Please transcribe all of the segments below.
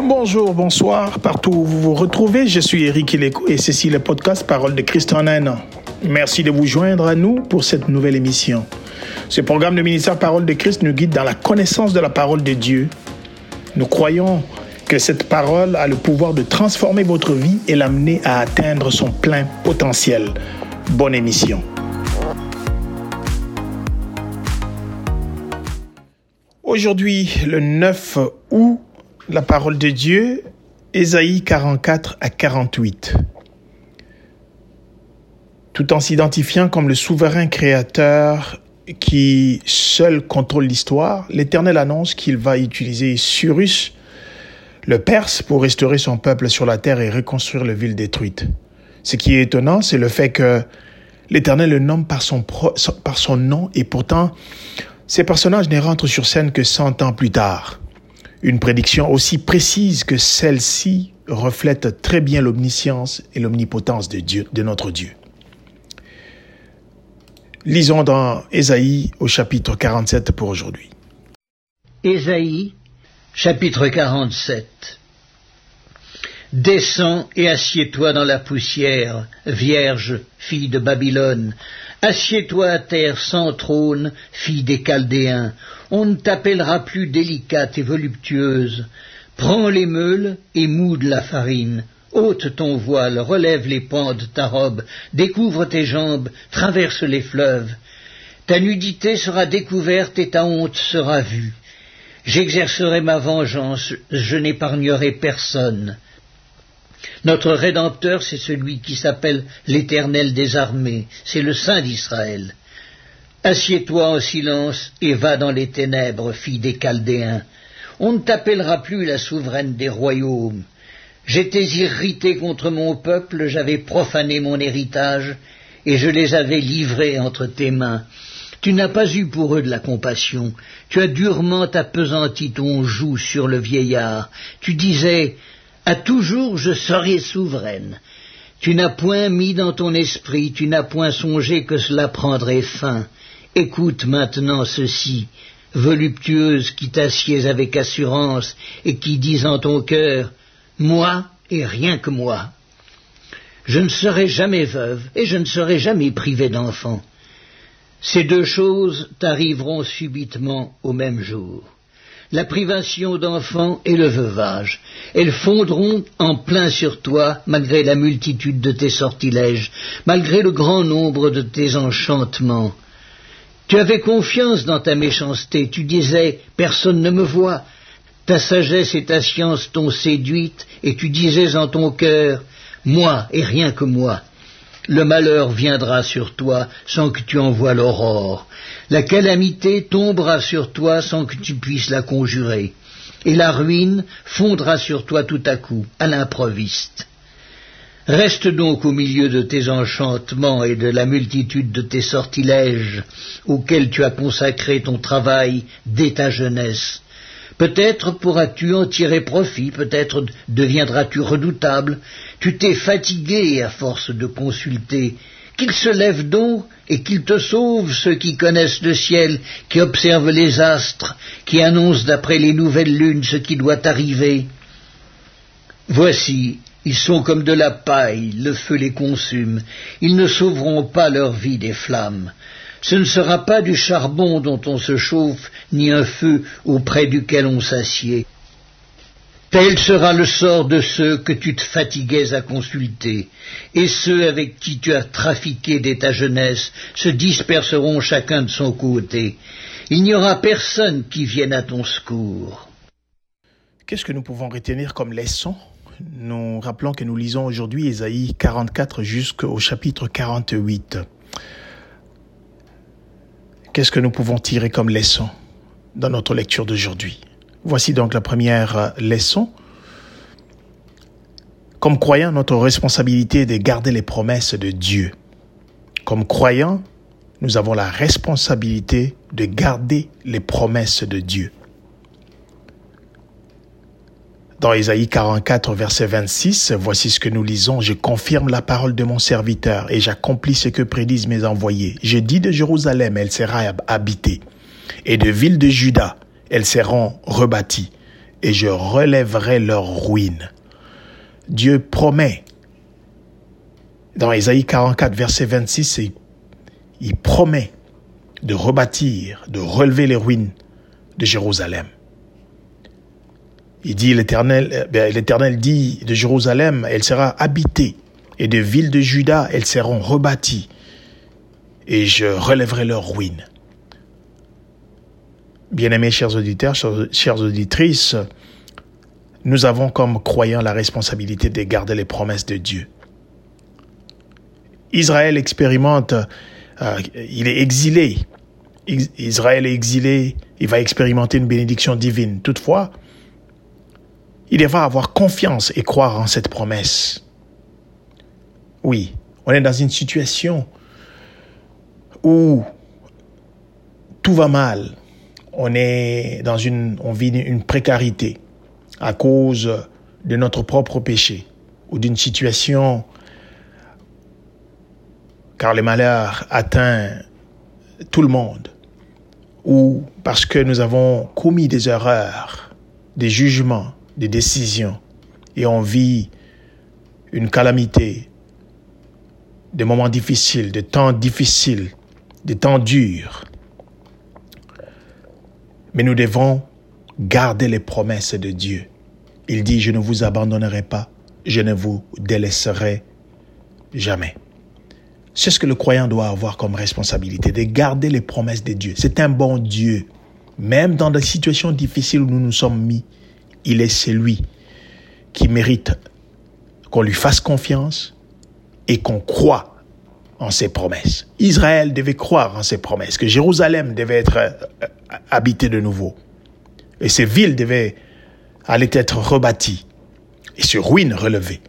Bonjour, bonsoir, partout où vous vous retrouvez, je suis Eric Ileko et ceci le podcast Parole de Christ en un an. Merci de vous joindre à nous pour cette nouvelle émission. Ce programme de ministère Parole de Christ nous guide dans la connaissance de la parole de Dieu. Nous croyons que cette parole a le pouvoir de transformer votre vie et l'amener à atteindre son plein potentiel. Bonne émission. Aujourd'hui, le 9 août, la parole de Dieu, Ésaïe 44 à 48. Tout en s'identifiant comme le souverain créateur qui seul contrôle l'histoire, l'Éternel annonce qu'il va utiliser Cyrus, le Perse, pour restaurer son peuple sur la terre et reconstruire la ville détruite. Ce qui est étonnant, c'est le fait que l'Éternel le nomme par son, par son nom et pourtant ces personnages ne rentrent sur scène que cent ans plus tard. Une prédiction aussi précise que celle-ci reflète très bien l'omniscience et l'omnipotence de notre Dieu. Lisons dans Ésaïe au chapitre 47 pour aujourd'hui. Ésaïe, chapitre 47. Descends et assieds-toi dans la poussière, vierge, fille de Babylone, Assieds-toi à terre sans trône, fille des Chaldéens, on ne t'appellera plus délicate et voluptueuse. Prends les meules et moude la farine. ôte ton voile, relève les pans de ta robe, découvre tes jambes, traverse les fleuves. Ta nudité sera découverte et ta honte sera vue. J'exercerai ma vengeance, je n'épargnerai personne. Notre Rédempteur, c'est celui qui s'appelle l'Éternel des armées, c'est le Saint d'Israël. Assieds-toi en silence et va dans les ténèbres, fille des Chaldéens. On ne t'appellera plus la souveraine des royaumes. J'étais irrité contre mon peuple, j'avais profané mon héritage, et je les avais livrés entre tes mains. Tu n'as pas eu pour eux de la compassion, tu as durement appesanti ton joug sur le vieillard. Tu disais, à toujours je serai souveraine. Tu n'as point mis dans ton esprit, tu n'as point songé que cela prendrait fin. Écoute maintenant ceci, voluptueuse qui t'assieds avec assurance et qui dis en ton cœur, moi et rien que moi. Je ne serai jamais veuve et je ne serai jamais privée d'enfant. Ces deux choses t'arriveront subitement au même jour la privation d'enfants et le veuvage. Elles fondront en plein sur toi, malgré la multitude de tes sortilèges, malgré le grand nombre de tes enchantements. Tu avais confiance dans ta méchanceté, tu disais Personne ne me voit. Ta sagesse et ta science t'ont séduite, et tu disais en ton cœur Moi et rien que moi le malheur viendra sur toi sans que tu en vois l'aurore. La calamité tombera sur toi sans que tu puisses la conjurer. Et la ruine fondra sur toi tout à coup, à l'improviste. Reste donc au milieu de tes enchantements et de la multitude de tes sortilèges auxquels tu as consacré ton travail dès ta jeunesse. Peut-être pourras-tu en tirer profit, peut-être deviendras-tu redoutable. Tu t'es fatigué à force de consulter. Qu'il se lève donc et qu'il te sauve ceux qui connaissent le ciel, qui observent les astres, qui annoncent d'après les nouvelles lunes ce qui doit arriver. Voici, ils sont comme de la paille, le feu les consume, ils ne sauveront pas leur vie des flammes. Ce ne sera pas du charbon dont on se chauffe, ni un feu auprès duquel on s'assied. Tel sera le sort de ceux que tu te fatiguais à consulter, et ceux avec qui tu as trafiqué dès ta jeunesse se disperseront chacun de son côté. Il n'y aura personne qui vienne à ton secours. Qu'est-ce que nous pouvons retenir comme leçon? Nous rappelons que nous lisons aujourd'hui Ésaïe 44 jusqu'au chapitre 48. Qu'est-ce que nous pouvons tirer comme leçon dans notre lecture d'aujourd'hui? Voici donc la première leçon. Comme croyant, notre responsabilité est de garder les promesses de Dieu. Comme croyants, nous avons la responsabilité de garder les promesses de Dieu. Dans Ésaïe 44, verset 26, voici ce que nous lisons. Je confirme la parole de mon serviteur et j'accomplis ce que prédisent mes envoyés. Je dis de Jérusalem, elle sera habitée, et de villes de Juda, elles seront rebâties. et je relèverai leur ruine. Dieu promet dans Ésaïe 44, verset 26, il promet de rebâtir, de relever les ruines de Jérusalem. Il dit l'Éternel, eh l'Éternel dit de Jérusalem, elle sera habitée, et de villes de Juda, elles seront rebâties, et je relèverai leurs ruines. Bien-aimés chers auditeurs, chères auditrices, nous avons comme croyants la responsabilité de garder les promesses de Dieu. Israël expérimente, euh, il est exilé. Israël est exilé, il va expérimenter une bénédiction divine. Toutefois, il va avoir confiance et croire en cette promesse. Oui, on est dans une situation où tout va mal. On est dans une, on vit une précarité à cause de notre propre péché ou d'une situation car le malheur atteint tout le monde ou parce que nous avons commis des erreurs, des jugements, des décisions et on vit une calamité, des moments difficiles, des temps difficiles, des temps durs. Mais nous devons garder les promesses de Dieu. Il dit, je ne vous abandonnerai pas, je ne vous délaisserai jamais. C'est ce que le croyant doit avoir comme responsabilité, de garder les promesses de Dieu. C'est un bon Dieu. Même dans des situations difficiles où nous nous sommes mis, il est celui qui mérite qu'on lui fasse confiance et qu'on croit en ses promesses. Israël devait croire en ses promesses, que Jérusalem devait être habité de nouveau. Et ces villes devaient aller être rebâties et ces ruines relevées.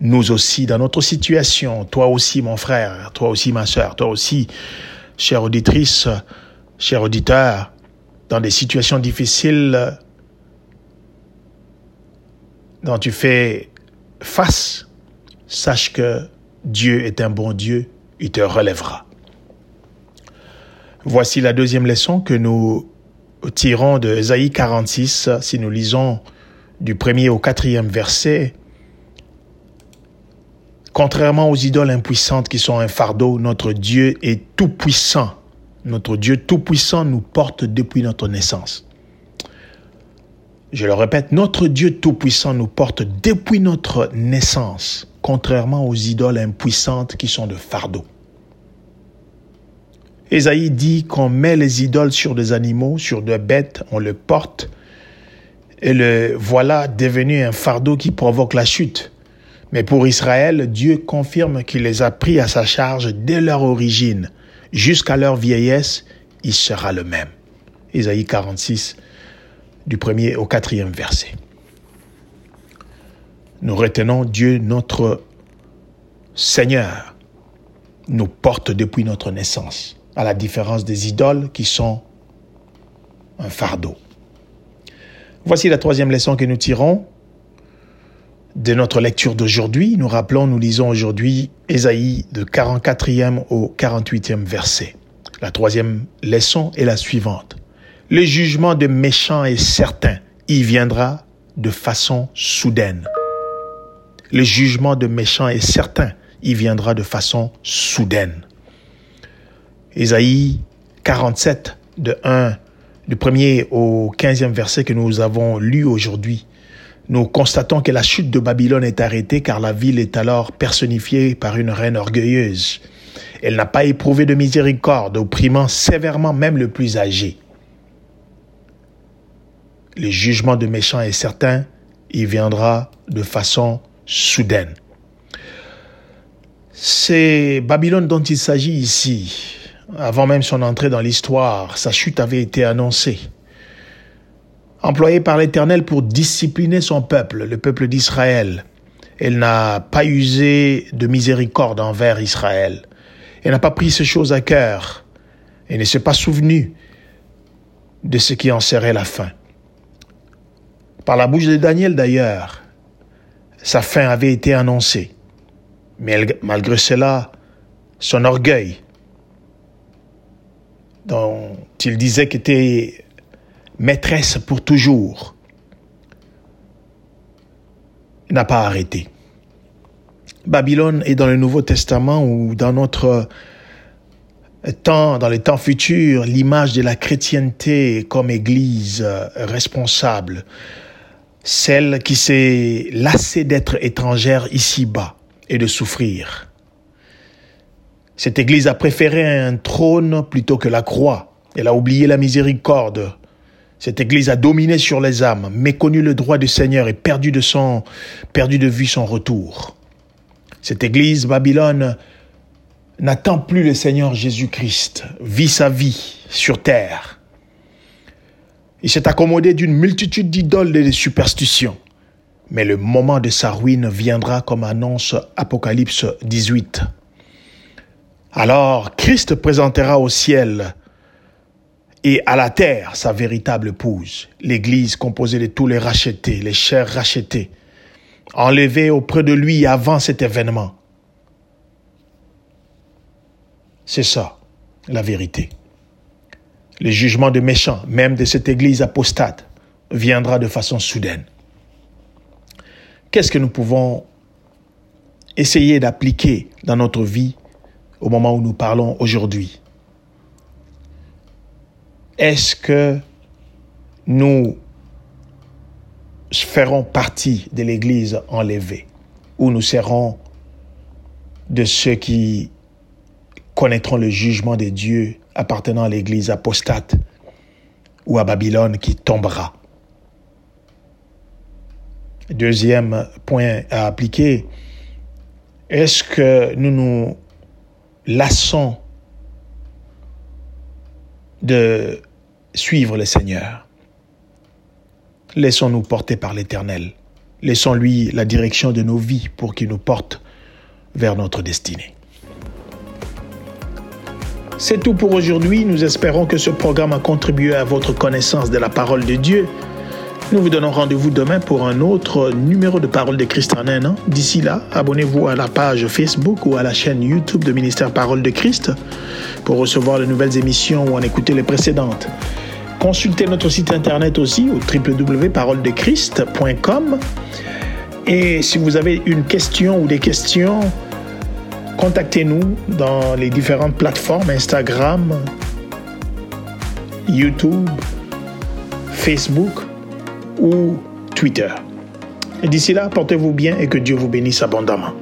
Nous aussi, dans notre situation, toi aussi mon frère, toi aussi ma soeur, toi aussi, chère auditrice, cher auditeur, dans des situations difficiles dont tu fais face, sache que Dieu est un bon Dieu, il te relèvera. Voici la deuxième leçon que nous tirons de Esaïe 46, si nous lisons du premier au quatrième verset. Contrairement aux idoles impuissantes qui sont un fardeau, notre Dieu est tout puissant. Notre Dieu tout puissant nous porte depuis notre naissance. Je le répète, notre Dieu Tout-Puissant nous porte depuis notre naissance, contrairement aux idoles impuissantes qui sont de fardeau. Ésaïe dit qu'on met les idoles sur des animaux, sur des bêtes, on le porte, et le voilà devenu un fardeau qui provoque la chute. Mais pour Israël, Dieu confirme qu'il les a pris à sa charge dès leur origine. Jusqu'à leur vieillesse, il sera le même. Ésaïe 46, du premier au quatrième verset. Nous retenons Dieu notre Seigneur nous porte depuis notre naissance, à la différence des idoles qui sont un fardeau. Voici la troisième leçon que nous tirons de notre lecture d'aujourd'hui. Nous rappelons, nous lisons aujourd'hui Ésaïe de 44e au 48e verset. La troisième leçon est la suivante. Le jugement de méchants est certain. Il viendra de façon soudaine. Le jugement de méchants est certain. Il viendra de façon soudaine. Ésaïe 47, de 1, du premier au 15e verset que nous avons lu aujourd'hui. Nous constatons que la chute de Babylone est arrêtée car la ville est alors personnifiée par une reine orgueilleuse. Elle n'a pas éprouvé de miséricorde, opprimant sévèrement même le plus âgé. Le jugement de méchants est certain, il viendra de façon soudaine. C'est Babylone dont il s'agit ici. Avant même son entrée dans l'histoire, sa chute avait été annoncée. Employée par l'Éternel pour discipliner son peuple, le peuple d'Israël, elle n'a pas usé de miséricorde envers Israël. Elle n'a pas pris ces choses à cœur. Elle ne s'est pas souvenue de ce qui en serait la fin. Par la bouche de Daniel d'ailleurs, sa fin avait été annoncée. Mais malgré cela, son orgueil, dont il disait qu'il était maîtresse pour toujours, n'a pas arrêté. Babylone est dans le Nouveau Testament ou dans notre temps, dans les temps futurs, l'image de la chrétienté comme église responsable, celle qui s'est lassée d'être étrangère ici-bas et de souffrir. Cette église a préféré un trône plutôt que la croix. Elle a oublié la miséricorde. Cette église a dominé sur les âmes, méconnu le droit du Seigneur et perdu de son, perdu de vue son retour. Cette église, Babylone, n'attend plus le Seigneur Jésus-Christ, vit sa vie sur terre. Il s'est accommodé d'une multitude d'idoles et de superstitions. Mais le moment de sa ruine viendra comme annonce Apocalypse 18. Alors Christ présentera au ciel et à la terre sa véritable épouse, l'Église composée de tous les rachetés, les chers rachetés, enlevés auprès de lui avant cet événement. C'est ça, la vérité. Le jugement de méchants, même de cette Église apostate, viendra de façon soudaine. Qu'est-ce que nous pouvons essayer d'appliquer dans notre vie au moment où nous parlons aujourd'hui Est-ce que nous ferons partie de l'Église enlevée ou nous serons de ceux qui connaîtront le jugement des dieux appartenant à l'Église apostate ou à Babylone qui tombera? Deuxième point à appliquer, est-ce que nous nous lassons de suivre le Seigneur Laissons-nous porter par l'Éternel. Laissons-lui la direction de nos vies pour qu'il nous porte vers notre destinée. C'est tout pour aujourd'hui. Nous espérons que ce programme a contribué à votre connaissance de la parole de Dieu. Nous vous donnons rendez-vous demain pour un autre numéro de Parole de Christ en un an. D'ici là, abonnez-vous à la page Facebook ou à la chaîne YouTube de Ministère Parole de Christ pour recevoir de nouvelles émissions ou en écouter les précédentes. Consultez notre site internet aussi au www.paroledechrist.com. Et si vous avez une question ou des questions, contactez-nous dans les différentes plateformes Instagram, YouTube, Facebook ou Twitter. Et d'ici là, portez-vous bien et que Dieu vous bénisse abondamment.